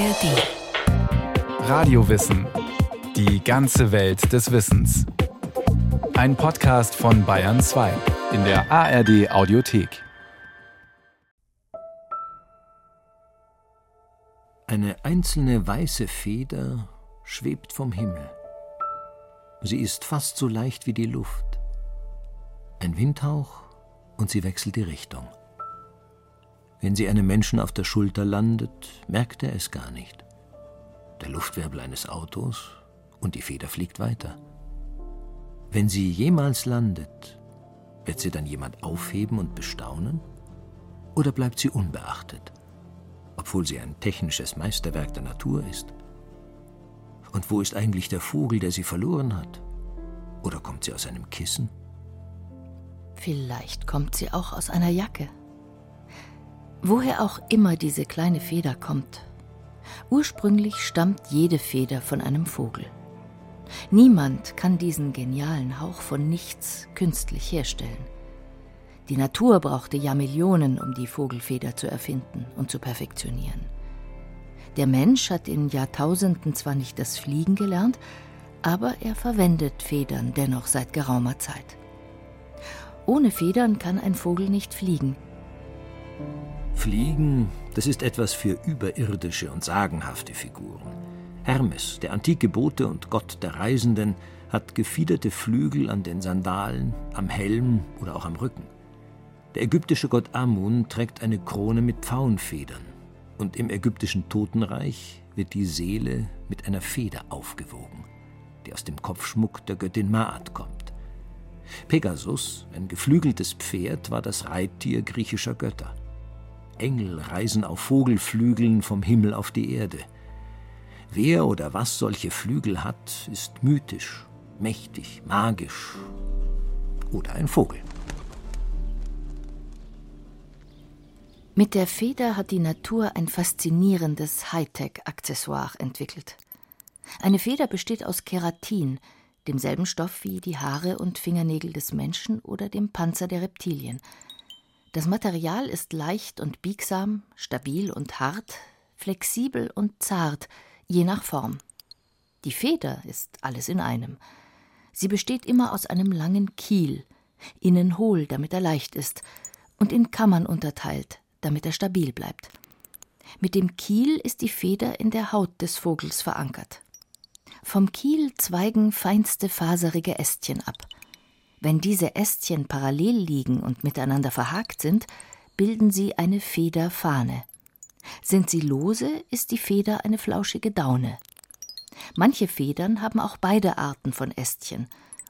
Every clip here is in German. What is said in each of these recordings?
ARD. Radiowissen. Die ganze Welt des Wissens. Ein Podcast von Bayern 2 in der ARD Audiothek. Eine einzelne weiße Feder schwebt vom Himmel. Sie ist fast so leicht wie die Luft. Ein Windhauch und sie wechselt die Richtung. Wenn sie einem Menschen auf der Schulter landet, merkt er es gar nicht. Der Luftwirbel eines Autos und die Feder fliegt weiter. Wenn sie jemals landet, wird sie dann jemand aufheben und bestaunen? Oder bleibt sie unbeachtet, obwohl sie ein technisches Meisterwerk der Natur ist? Und wo ist eigentlich der Vogel, der sie verloren hat? Oder kommt sie aus einem Kissen? Vielleicht kommt sie auch aus einer Jacke. Woher auch immer diese kleine Feder kommt, ursprünglich stammt jede Feder von einem Vogel. Niemand kann diesen genialen Hauch von nichts künstlich herstellen. Die Natur brauchte ja Millionen, um die Vogelfeder zu erfinden und zu perfektionieren. Der Mensch hat in Jahrtausenden zwar nicht das Fliegen gelernt, aber er verwendet Federn dennoch seit geraumer Zeit. Ohne Federn kann ein Vogel nicht fliegen. Fliegen, das ist etwas für überirdische und sagenhafte Figuren. Hermes, der antike Bote und Gott der Reisenden, hat gefiederte Flügel an den Sandalen, am Helm oder auch am Rücken. Der ägyptische Gott Amun trägt eine Krone mit Pfauenfedern. Und im ägyptischen Totenreich wird die Seele mit einer Feder aufgewogen, die aus dem Kopfschmuck der Göttin Maat kommt. Pegasus, ein geflügeltes Pferd, war das Reittier griechischer Götter. Engel reisen auf Vogelflügeln vom Himmel auf die Erde. Wer oder was solche Flügel hat, ist mythisch, mächtig, magisch oder ein Vogel. Mit der Feder hat die Natur ein faszinierendes Hightech-Accessoire entwickelt. Eine Feder besteht aus Keratin, demselben Stoff wie die Haare und Fingernägel des Menschen oder dem Panzer der Reptilien – das Material ist leicht und biegsam, stabil und hart, flexibel und zart, je nach Form. Die Feder ist alles in einem. Sie besteht immer aus einem langen Kiel, innen hohl, damit er leicht ist, und in Kammern unterteilt, damit er stabil bleibt. Mit dem Kiel ist die Feder in der Haut des Vogels verankert. Vom Kiel zweigen feinste faserige Ästchen ab. Wenn diese Ästchen parallel liegen und miteinander verhakt sind, bilden sie eine Federfahne. Sind sie lose, ist die Feder eine flauschige Daune. Manche Federn haben auch beide Arten von Ästchen.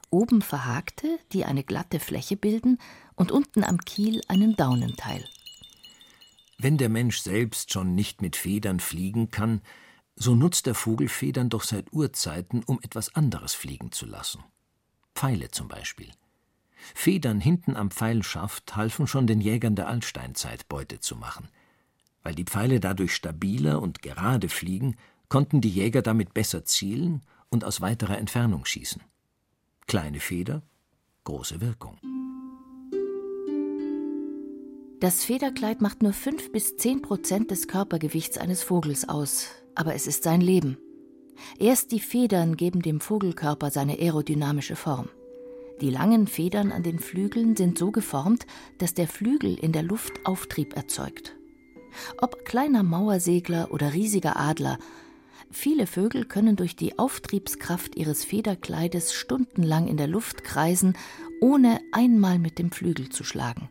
Oben verhakte, die eine glatte Fläche bilden, und unten am Kiel einen Daunenteil. Wenn der Mensch selbst schon nicht mit Federn fliegen kann, so nutzt der Vogel Federn doch seit Urzeiten, um etwas anderes fliegen zu lassen. Pfeile zum Beispiel. Federn hinten am Pfeilschaft halfen schon den Jägern der Altsteinzeit Beute zu machen. Weil die Pfeile dadurch stabiler und gerade fliegen, konnten die Jäger damit besser zielen und aus weiterer Entfernung schießen. Kleine Feder, große Wirkung. Das Federkleid macht nur fünf bis zehn Prozent des Körpergewichts eines Vogels aus, aber es ist sein Leben. Erst die Federn geben dem Vogelkörper seine aerodynamische Form. Die langen Federn an den Flügeln sind so geformt, dass der Flügel in der Luft Auftrieb erzeugt. Ob kleiner Mauersegler oder riesiger Adler, viele Vögel können durch die Auftriebskraft ihres Federkleides stundenlang in der Luft kreisen, ohne einmal mit dem Flügel zu schlagen.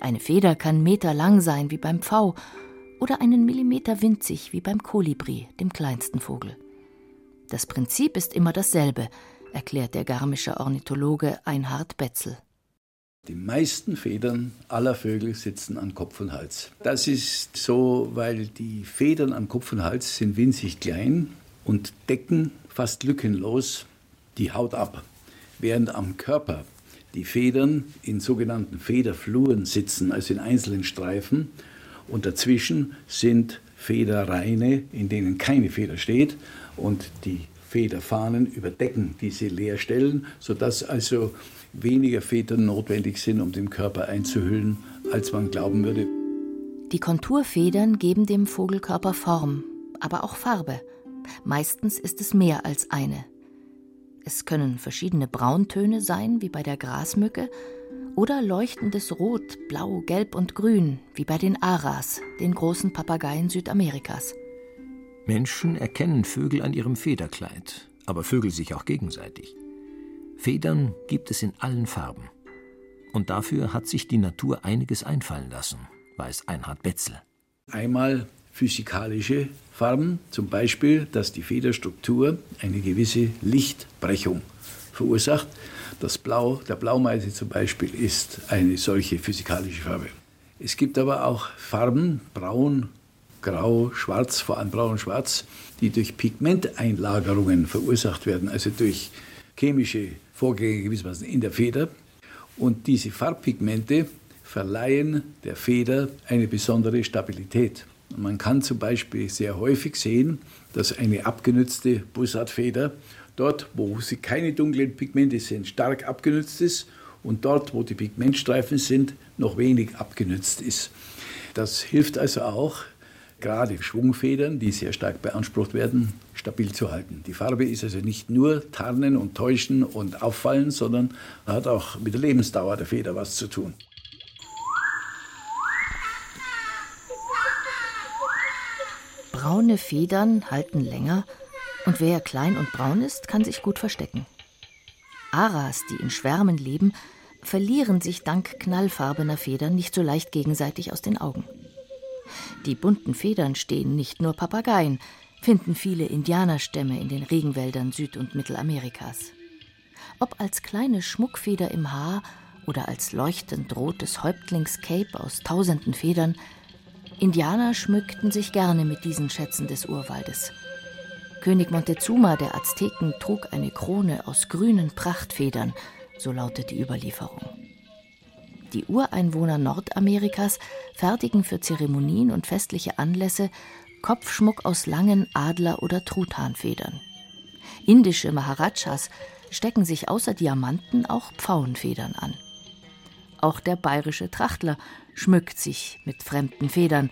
Eine Feder kann meterlang sein wie beim Pfau oder einen Millimeter winzig wie beim Kolibri, dem kleinsten Vogel. Das Prinzip ist immer dasselbe, erklärt der garmische Ornithologe Einhard Betzel. Die meisten Federn aller Vögel sitzen an Kopf und Hals. Das ist so, weil die Federn am Kopf und Hals sind winzig klein und decken fast lückenlos die Haut ab, während am Körper die Federn in sogenannten Federfluren sitzen, also in einzelnen Streifen, und dazwischen sind Federreine, in denen keine Feder steht, und die Federfahnen überdecken diese Leerstellen, sodass also weniger Federn notwendig sind, um den Körper einzuhüllen, als man glauben würde. Die Konturfedern geben dem Vogelkörper Form, aber auch Farbe. Meistens ist es mehr als eine. Es können verschiedene Brauntöne sein, wie bei der Grasmücke, oder leuchtendes Rot, Blau, Gelb und Grün, wie bei den Aras, den großen Papageien Südamerikas. Menschen erkennen Vögel an ihrem Federkleid, aber Vögel sich auch gegenseitig. Federn gibt es in allen Farben. Und dafür hat sich die Natur einiges einfallen lassen, weiß Einhard Betzel. Einmal physikalische Farben, zum Beispiel, dass die Federstruktur eine gewisse Lichtbrechung verursacht. Das Blau der Blaumeise zum Beispiel ist eine solche physikalische Farbe. Es gibt aber auch Farben, braun, grau, schwarz, vor allem braun und schwarz, die durch Pigmenteinlagerungen verursacht werden, also durch chemische Vorgänge gewissermaßen in der Feder. Und diese Farbpigmente verleihen der Feder eine besondere Stabilität. Man kann zum Beispiel sehr häufig sehen, dass eine abgenützte Bussardfeder dort, wo sie keine dunklen Pigmente sind, stark abgenützt ist und dort, wo die Pigmentstreifen sind, noch wenig abgenützt ist. Das hilft also auch, gerade Schwungfedern, die sehr stark beansprucht werden, stabil zu halten. Die Farbe ist also nicht nur Tarnen und Täuschen und Auffallen, sondern hat auch mit der Lebensdauer der Feder was zu tun. Braune Federn halten länger und wer klein und braun ist, kann sich gut verstecken. Aras, die in Schwärmen leben, verlieren sich dank knallfarbener Federn nicht so leicht gegenseitig aus den Augen. Die bunten Federn stehen nicht nur Papageien, finden viele Indianerstämme in den Regenwäldern Süd- und Mittelamerikas. Ob als kleine Schmuckfeder im Haar oder als leuchtend rotes Häuptlingscape aus tausenden Federn, Indianer schmückten sich gerne mit diesen Schätzen des Urwaldes. König Montezuma der Azteken trug eine Krone aus grünen Prachtfedern, so lautet die Überlieferung. Die Ureinwohner Nordamerikas fertigen für Zeremonien und festliche Anlässe Kopfschmuck aus langen Adler- oder Truthahnfedern. Indische Maharajas stecken sich außer Diamanten auch Pfauenfedern an. Auch der bayerische Trachtler schmückt sich mit fremden Federn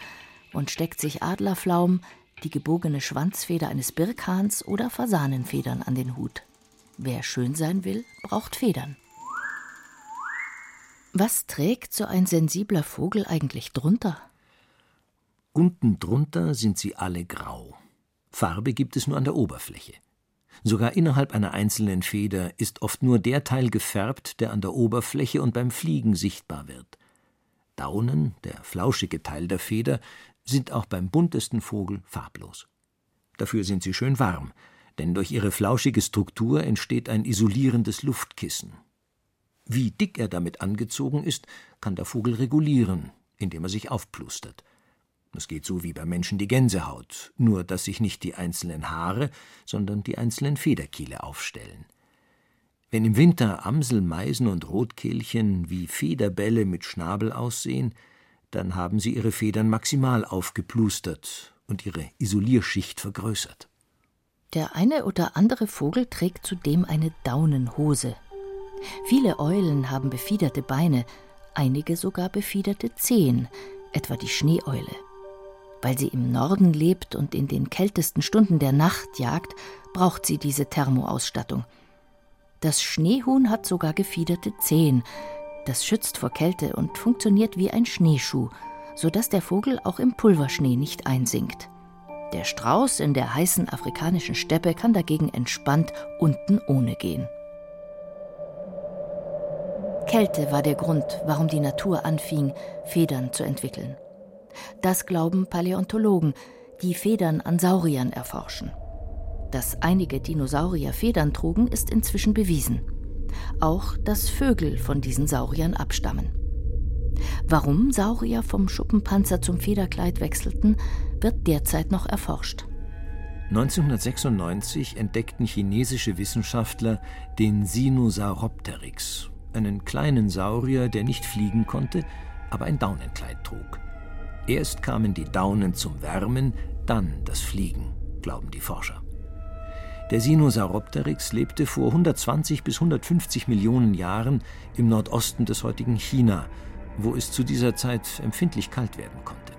und steckt sich Adlerflaum, die gebogene Schwanzfeder eines Birkhahns oder Fasanenfedern an den Hut. Wer schön sein will, braucht Federn. Was trägt so ein sensibler Vogel eigentlich drunter? Unten drunter sind sie alle grau. Farbe gibt es nur an der Oberfläche. Sogar innerhalb einer einzelnen Feder ist oft nur der Teil gefärbt, der an der Oberfläche und beim Fliegen sichtbar wird. Daunen, der flauschige Teil der Feder, sind auch beim buntesten Vogel farblos. Dafür sind sie schön warm, denn durch ihre flauschige Struktur entsteht ein isolierendes Luftkissen. Wie dick er damit angezogen ist, kann der Vogel regulieren, indem er sich aufplustert. Es geht so wie beim Menschen die Gänsehaut, nur dass sich nicht die einzelnen Haare, sondern die einzelnen Federkiele aufstellen. Wenn im Winter Amsel, Meisen und Rotkehlchen wie Federbälle mit Schnabel aussehen, dann haben sie ihre Federn maximal aufgeplustert und ihre Isolierschicht vergrößert. Der eine oder andere Vogel trägt zudem eine Daunenhose. Viele Eulen haben befiederte Beine, einige sogar befiederte Zehen, etwa die Schneeeule. Weil sie im Norden lebt und in den kältesten Stunden der Nacht jagt, braucht sie diese Thermoausstattung. Das Schneehuhn hat sogar gefiederte Zehen. Das schützt vor Kälte und funktioniert wie ein Schneeschuh, sodass der Vogel auch im Pulverschnee nicht einsinkt. Der Strauß in der heißen afrikanischen Steppe kann dagegen entspannt unten ohne gehen. Kälte war der Grund, warum die Natur anfing, Federn zu entwickeln. Das glauben Paläontologen, die Federn an Sauriern erforschen. Dass einige Dinosaurier Federn trugen, ist inzwischen bewiesen. Auch, dass Vögel von diesen Sauriern abstammen. Warum Saurier vom Schuppenpanzer zum Federkleid wechselten, wird derzeit noch erforscht. 1996 entdeckten chinesische Wissenschaftler den Sinosauropteryx, einen kleinen Saurier, der nicht fliegen konnte, aber ein Daunenkleid trug. Erst kamen die Daunen zum Wärmen, dann das Fliegen, glauben die Forscher. Der Sinosauropteryx lebte vor 120 bis 150 Millionen Jahren im Nordosten des heutigen China, wo es zu dieser Zeit empfindlich kalt werden konnte.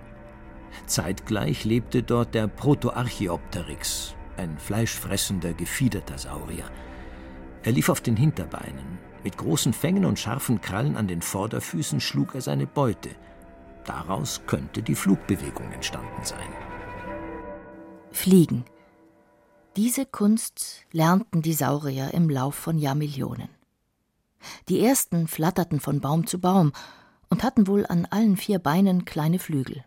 Zeitgleich lebte dort der Protoarchaeopteryx, ein fleischfressender, gefiederter Saurier. Er lief auf den Hinterbeinen. Mit großen Fängen und scharfen Krallen an den Vorderfüßen schlug er seine Beute. Daraus könnte die Flugbewegung entstanden sein. Fliegen. Diese Kunst lernten die Saurier im Lauf von Jahrmillionen. Die ersten flatterten von Baum zu Baum und hatten wohl an allen vier Beinen kleine Flügel.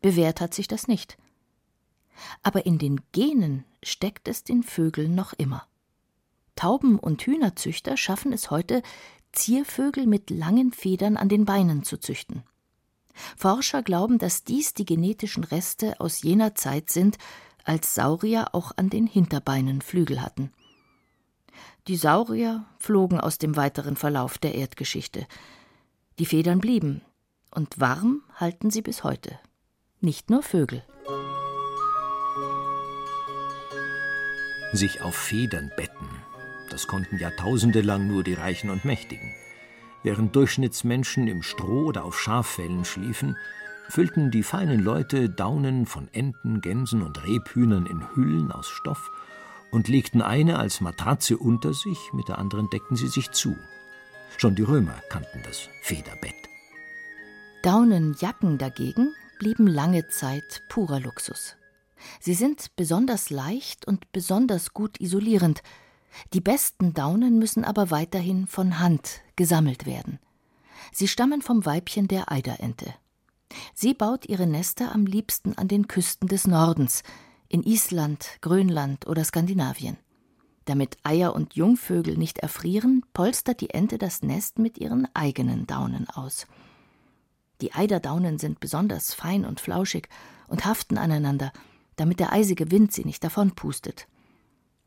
Bewährt hat sich das nicht. Aber in den Genen steckt es den Vögeln noch immer. Tauben- und Hühnerzüchter schaffen es heute, Ziervögel mit langen Federn an den Beinen zu züchten. Forscher glauben, dass dies die genetischen Reste aus jener Zeit sind, als Saurier auch an den Hinterbeinen Flügel hatten. Die Saurier flogen aus dem weiteren Verlauf der Erdgeschichte. Die Federn blieben, und warm halten sie bis heute. Nicht nur Vögel. Sich auf Federn betten, das konnten Jahrtausende lang nur die Reichen und Mächtigen. Während Durchschnittsmenschen im Stroh oder auf Schaffellen schliefen, füllten die feinen Leute Daunen von Enten, Gänsen und Rebhühnern in Hüllen aus Stoff und legten eine als Matratze unter sich, mit der anderen deckten sie sich zu. Schon die Römer kannten das Federbett. Daunenjacken dagegen blieben lange Zeit purer Luxus. Sie sind besonders leicht und besonders gut isolierend. Die besten Daunen müssen aber weiterhin von Hand gesammelt werden. Sie stammen vom Weibchen der Eiderente. Sie baut ihre Nester am liebsten an den Küsten des Nordens, in Island, Grönland oder Skandinavien. Damit Eier und Jungvögel nicht erfrieren, polstert die Ente das Nest mit ihren eigenen Daunen aus. Die Eiderdaunen sind besonders fein und flauschig und haften aneinander, damit der eisige Wind sie nicht davonpustet.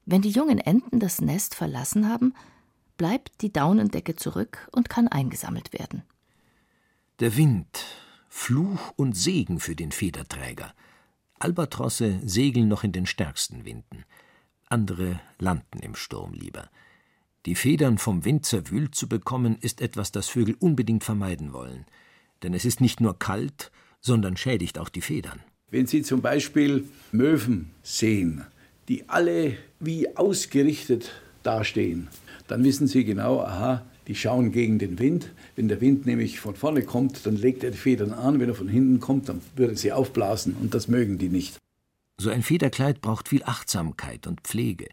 Wenn die jungen Enten das Nest verlassen haben, bleibt die Daunendecke zurück und kann eingesammelt werden. Der Wind, Fluch und Segen für den Federträger. Albatrosse segeln noch in den stärksten Winden. Andere landen im Sturm lieber. Die Federn vom Wind zerwühlt zu bekommen, ist etwas, das Vögel unbedingt vermeiden wollen. Denn es ist nicht nur kalt, sondern schädigt auch die Federn. Wenn Sie zum Beispiel Möwen sehen, die alle wie ausgerichtet dastehen, dann wissen Sie genau, aha, die schauen gegen den Wind. Wenn der Wind nämlich von vorne kommt, dann legt er die Federn an. Wenn er von hinten kommt, dann würde sie aufblasen. Und das mögen die nicht. So ein Federkleid braucht viel Achtsamkeit und Pflege.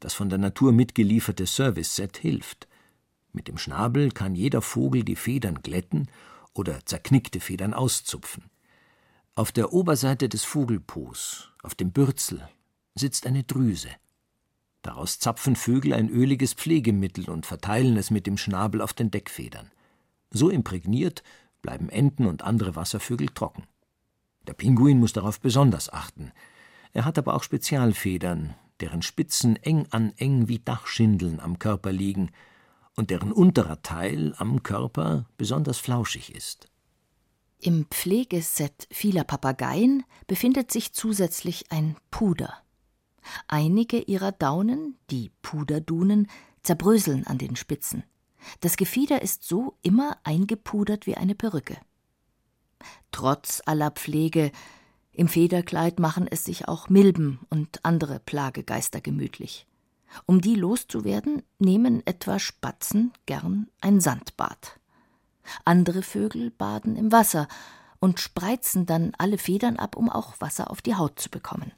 Das von der Natur mitgelieferte Service-Set hilft. Mit dem Schnabel kann jeder Vogel die Federn glätten oder zerknickte Federn auszupfen. Auf der Oberseite des Vogelpos, auf dem Bürzel, sitzt eine Drüse. Daraus zapfen Vögel ein öliges Pflegemittel und verteilen es mit dem Schnabel auf den Deckfedern. So imprägniert bleiben Enten und andere Wasservögel trocken. Der Pinguin muss darauf besonders achten. Er hat aber auch Spezialfedern, deren Spitzen eng an eng wie Dachschindeln am Körper liegen und deren unterer Teil am Körper besonders flauschig ist. Im Pflegeset vieler Papageien befindet sich zusätzlich ein Puder. Einige ihrer Daunen, die Puderdunen, zerbröseln an den Spitzen. Das Gefieder ist so immer eingepudert wie eine Perücke. Trotz aller Pflege im Federkleid machen es sich auch Milben und andere Plagegeister gemütlich. Um die loszuwerden, nehmen etwa Spatzen gern ein Sandbad. Andere Vögel baden im Wasser und spreizen dann alle Federn ab, um auch Wasser auf die Haut zu bekommen.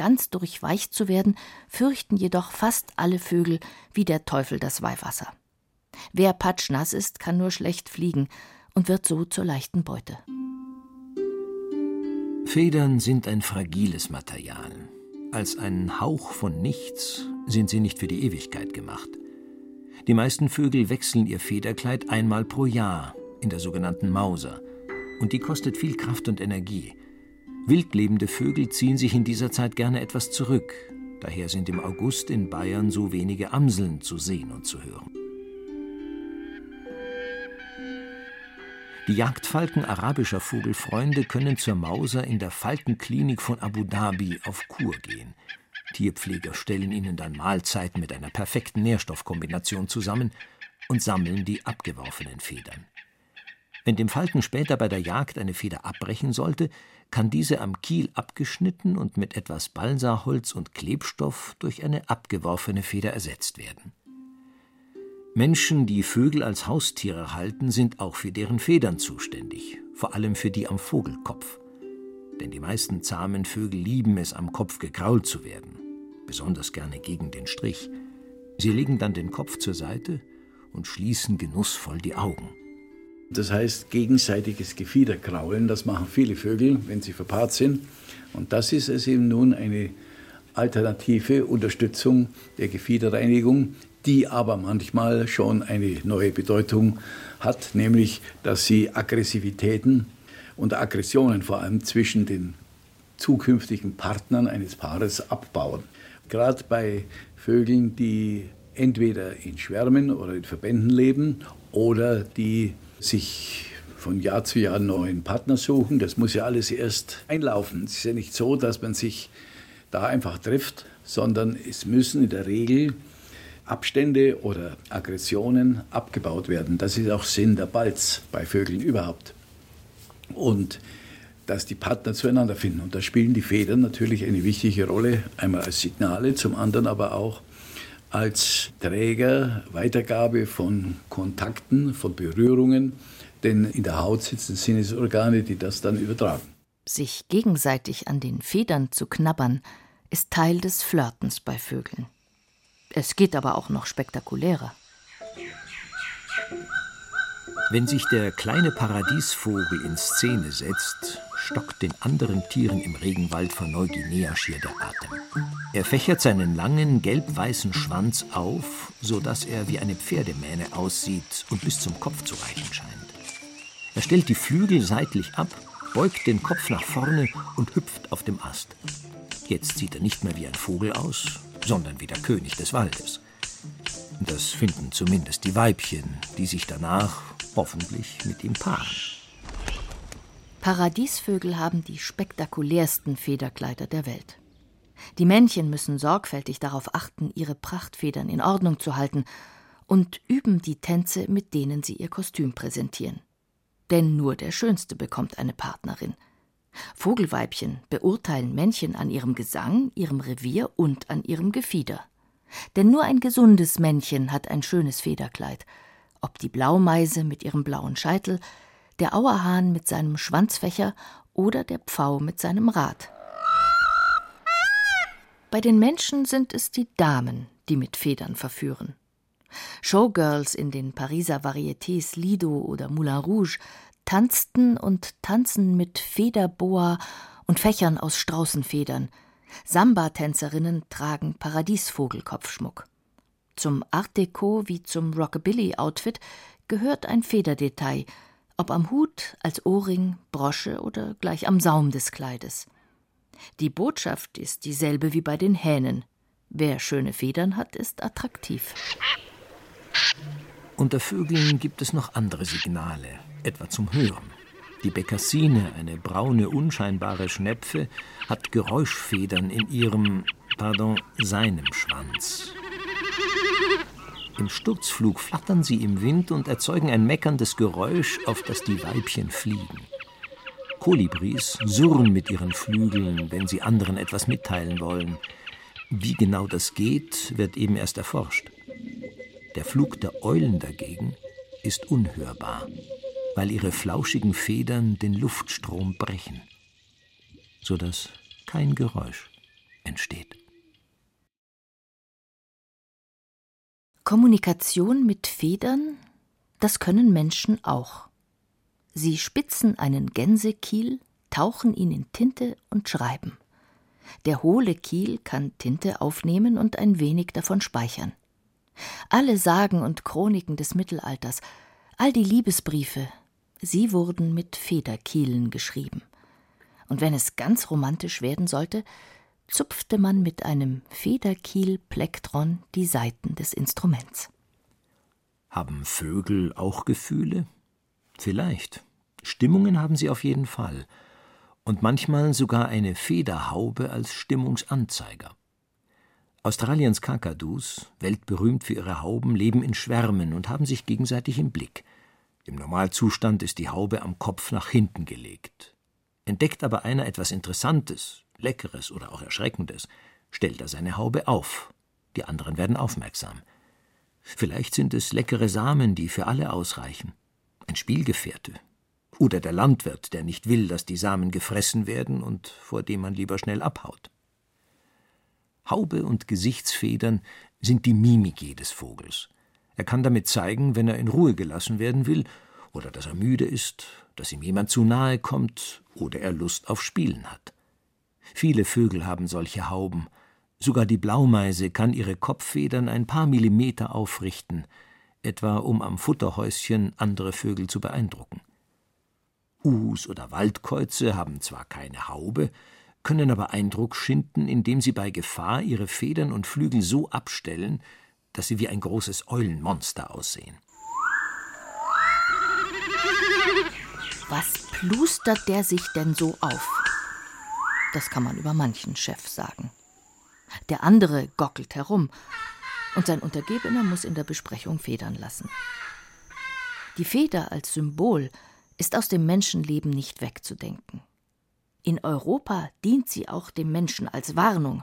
Ganz durchweicht zu werden, fürchten jedoch fast alle Vögel wie der Teufel das Weihwasser. Wer patschnass ist, kann nur schlecht fliegen und wird so zur leichten Beute. Federn sind ein fragiles Material. Als ein Hauch von nichts sind sie nicht für die Ewigkeit gemacht. Die meisten Vögel wechseln ihr Federkleid einmal pro Jahr in der sogenannten Mauser. Und die kostet viel Kraft und Energie. Wildlebende Vögel ziehen sich in dieser Zeit gerne etwas zurück. Daher sind im August in Bayern so wenige Amseln zu sehen und zu hören. Die Jagdfalken arabischer Vogelfreunde können zur Mauser in der Falkenklinik von Abu Dhabi auf Kur gehen. Tierpfleger stellen ihnen dann Mahlzeiten mit einer perfekten Nährstoffkombination zusammen und sammeln die abgeworfenen Federn. Wenn dem Falken später bei der Jagd eine Feder abbrechen sollte, kann diese am Kiel abgeschnitten und mit etwas Balsaholz und Klebstoff durch eine abgeworfene Feder ersetzt werden. Menschen, die Vögel als Haustiere halten, sind auch für deren Federn zuständig, vor allem für die am Vogelkopf. Denn die meisten zahmen Vögel lieben es, am Kopf gekrault zu werden, besonders gerne gegen den Strich. Sie legen dann den Kopf zur Seite und schließen genussvoll die Augen. Das heißt gegenseitiges Gefiederkraulen, das machen viele Vögel, wenn sie verpaart sind. Und das ist es eben nun eine alternative Unterstützung der Gefiederreinigung, die aber manchmal schon eine neue Bedeutung hat, nämlich dass sie Aggressivitäten und Aggressionen vor allem zwischen den zukünftigen Partnern eines Paares abbauen. Gerade bei Vögeln, die entweder in Schwärmen oder in Verbänden leben oder die sich von Jahr zu Jahr neuen Partner suchen. Das muss ja alles erst einlaufen. Es ist ja nicht so, dass man sich da einfach trifft, sondern es müssen in der Regel Abstände oder Aggressionen abgebaut werden. Das ist auch Sinn der Balz bei Vögeln überhaupt. Und dass die Partner zueinander finden. Und da spielen die Federn natürlich eine wichtige Rolle, einmal als Signale, zum anderen aber auch als Träger, Weitergabe von Kontakten, von Berührungen, denn in der Haut sitzen Sinnesorgane, die das dann übertragen. Sich gegenseitig an den Federn zu knabbern, ist Teil des Flirtens bei Vögeln. Es geht aber auch noch spektakulärer. Wenn sich der kleine Paradiesvogel in Szene setzt, stockt den anderen Tieren im Regenwald von Neuguinea schier der Atem. Er fächert seinen langen, gelb-weißen Schwanz auf, so dass er wie eine Pferdemähne aussieht und bis zum Kopf zu reichen scheint. Er stellt die Flügel seitlich ab, beugt den Kopf nach vorne und hüpft auf dem Ast. Jetzt sieht er nicht mehr wie ein Vogel aus, sondern wie der König des Waldes. Das finden zumindest die Weibchen, die sich danach hoffentlich mit ihm paaren. Paradiesvögel haben die spektakulärsten Federkleider der Welt. Die Männchen müssen sorgfältig darauf achten, ihre Prachtfedern in Ordnung zu halten und üben die Tänze, mit denen sie ihr Kostüm präsentieren. Denn nur der Schönste bekommt eine Partnerin. Vogelweibchen beurteilen Männchen an ihrem Gesang, ihrem Revier und an ihrem Gefieder. Denn nur ein gesundes Männchen hat ein schönes Federkleid. Ob die Blaumeise mit ihrem blauen Scheitel, der Auerhahn mit seinem Schwanzfächer oder der Pfau mit seinem Rad. Bei den Menschen sind es die Damen, die mit Federn verführen. Showgirls in den Pariser Varietés Lido oder Moulin Rouge tanzten und tanzen mit Federboa und Fächern aus Straußenfedern. Samba-Tänzerinnen tragen Paradiesvogelkopfschmuck. Zum Art Deco wie zum Rockabilly-Outfit gehört ein Federdetail, ob am Hut, als Ohrring, Brosche oder gleich am Saum des Kleides. Die Botschaft ist dieselbe wie bei den Hähnen. Wer schöne Federn hat, ist attraktiv. Unter Vögeln gibt es noch andere Signale, etwa zum Hören. Die Bekassine, eine braune, unscheinbare Schnepfe, hat Geräuschfedern in ihrem, pardon, seinem Schwanz. Im Sturzflug flattern sie im Wind und erzeugen ein meckerndes Geräusch, auf das die Weibchen fliegen. Kolibris surren mit ihren Flügeln, wenn sie anderen etwas mitteilen wollen. Wie genau das geht, wird eben erst erforscht. Der Flug der Eulen dagegen ist unhörbar, weil ihre flauschigen Federn den Luftstrom brechen, sodass kein Geräusch entsteht. Kommunikation mit Federn, das können Menschen auch. Sie spitzen einen Gänsekiel, tauchen ihn in Tinte und schreiben. Der hohle Kiel kann Tinte aufnehmen und ein wenig davon speichern. Alle Sagen und Chroniken des Mittelalters, all die Liebesbriefe, sie wurden mit Federkielen geschrieben. Und wenn es ganz romantisch werden sollte, zupfte man mit einem Federkiel-Plektron die Saiten des Instruments. Haben Vögel auch Gefühle? Vielleicht. Stimmungen haben sie auf jeden Fall. Und manchmal sogar eine Federhaube als Stimmungsanzeiger. Australiens Kakadus, weltberühmt für ihre Hauben, leben in Schwärmen und haben sich gegenseitig im Blick. Im Normalzustand ist die Haube am Kopf nach hinten gelegt. Entdeckt aber einer etwas Interessantes, Leckeres oder auch Erschreckendes, stellt er seine Haube auf. Die anderen werden aufmerksam. Vielleicht sind es leckere Samen, die für alle ausreichen. Ein Spielgefährte. Oder der Landwirt, der nicht will, dass die Samen gefressen werden und vor dem man lieber schnell abhaut. Haube und Gesichtsfedern sind die Mimik jedes Vogels. Er kann damit zeigen, wenn er in Ruhe gelassen werden will, oder dass er müde ist, dass ihm jemand zu nahe kommt oder er Lust auf Spielen hat. Viele Vögel haben solche Hauben. Sogar die Blaumeise kann ihre Kopffedern ein paar Millimeter aufrichten, etwa um am Futterhäuschen andere Vögel zu beeindrucken. Us oder Waldkäuze haben zwar keine Haube, können aber Eindruck schinden, indem sie bei Gefahr ihre Federn und Flügel so abstellen, dass sie wie ein großes Eulenmonster aussehen. Was plustert der sich denn so auf? Das kann man über manchen Chef sagen. Der andere gockelt herum und sein Untergebener muss in der Besprechung federn lassen. Die Feder als Symbol ist aus dem Menschenleben nicht wegzudenken. In Europa dient sie auch dem Menschen als Warnung.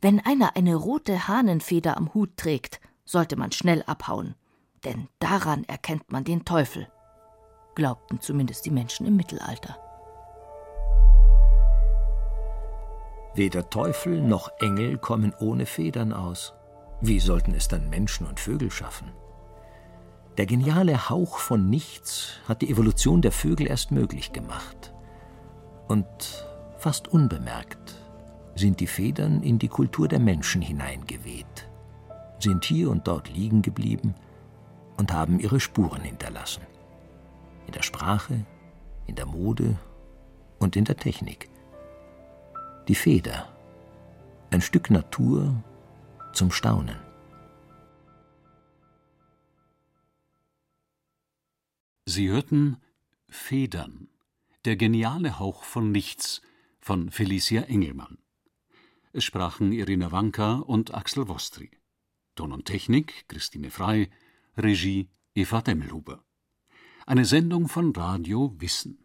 Wenn einer eine rote Hahnenfeder am Hut trägt, sollte man schnell abhauen, denn daran erkennt man den Teufel, glaubten zumindest die Menschen im Mittelalter. Weder Teufel noch Engel kommen ohne Federn aus. Wie sollten es dann Menschen und Vögel schaffen? Der geniale Hauch von nichts hat die Evolution der Vögel erst möglich gemacht. Und fast unbemerkt sind die Federn in die Kultur der Menschen hineingeweht, sind hier und dort liegen geblieben und haben ihre Spuren hinterlassen. In der Sprache, in der Mode und in der Technik. Die Feder, ein Stück Natur zum Staunen. Sie hörten Federn der geniale Hauch von Nichts von Felicia Engelmann. Es sprachen Irina Wanka und Axel Wostri. Ton und Technik Christine Frei, Regie Eva Demmelhuber. Eine Sendung von Radio Wissen.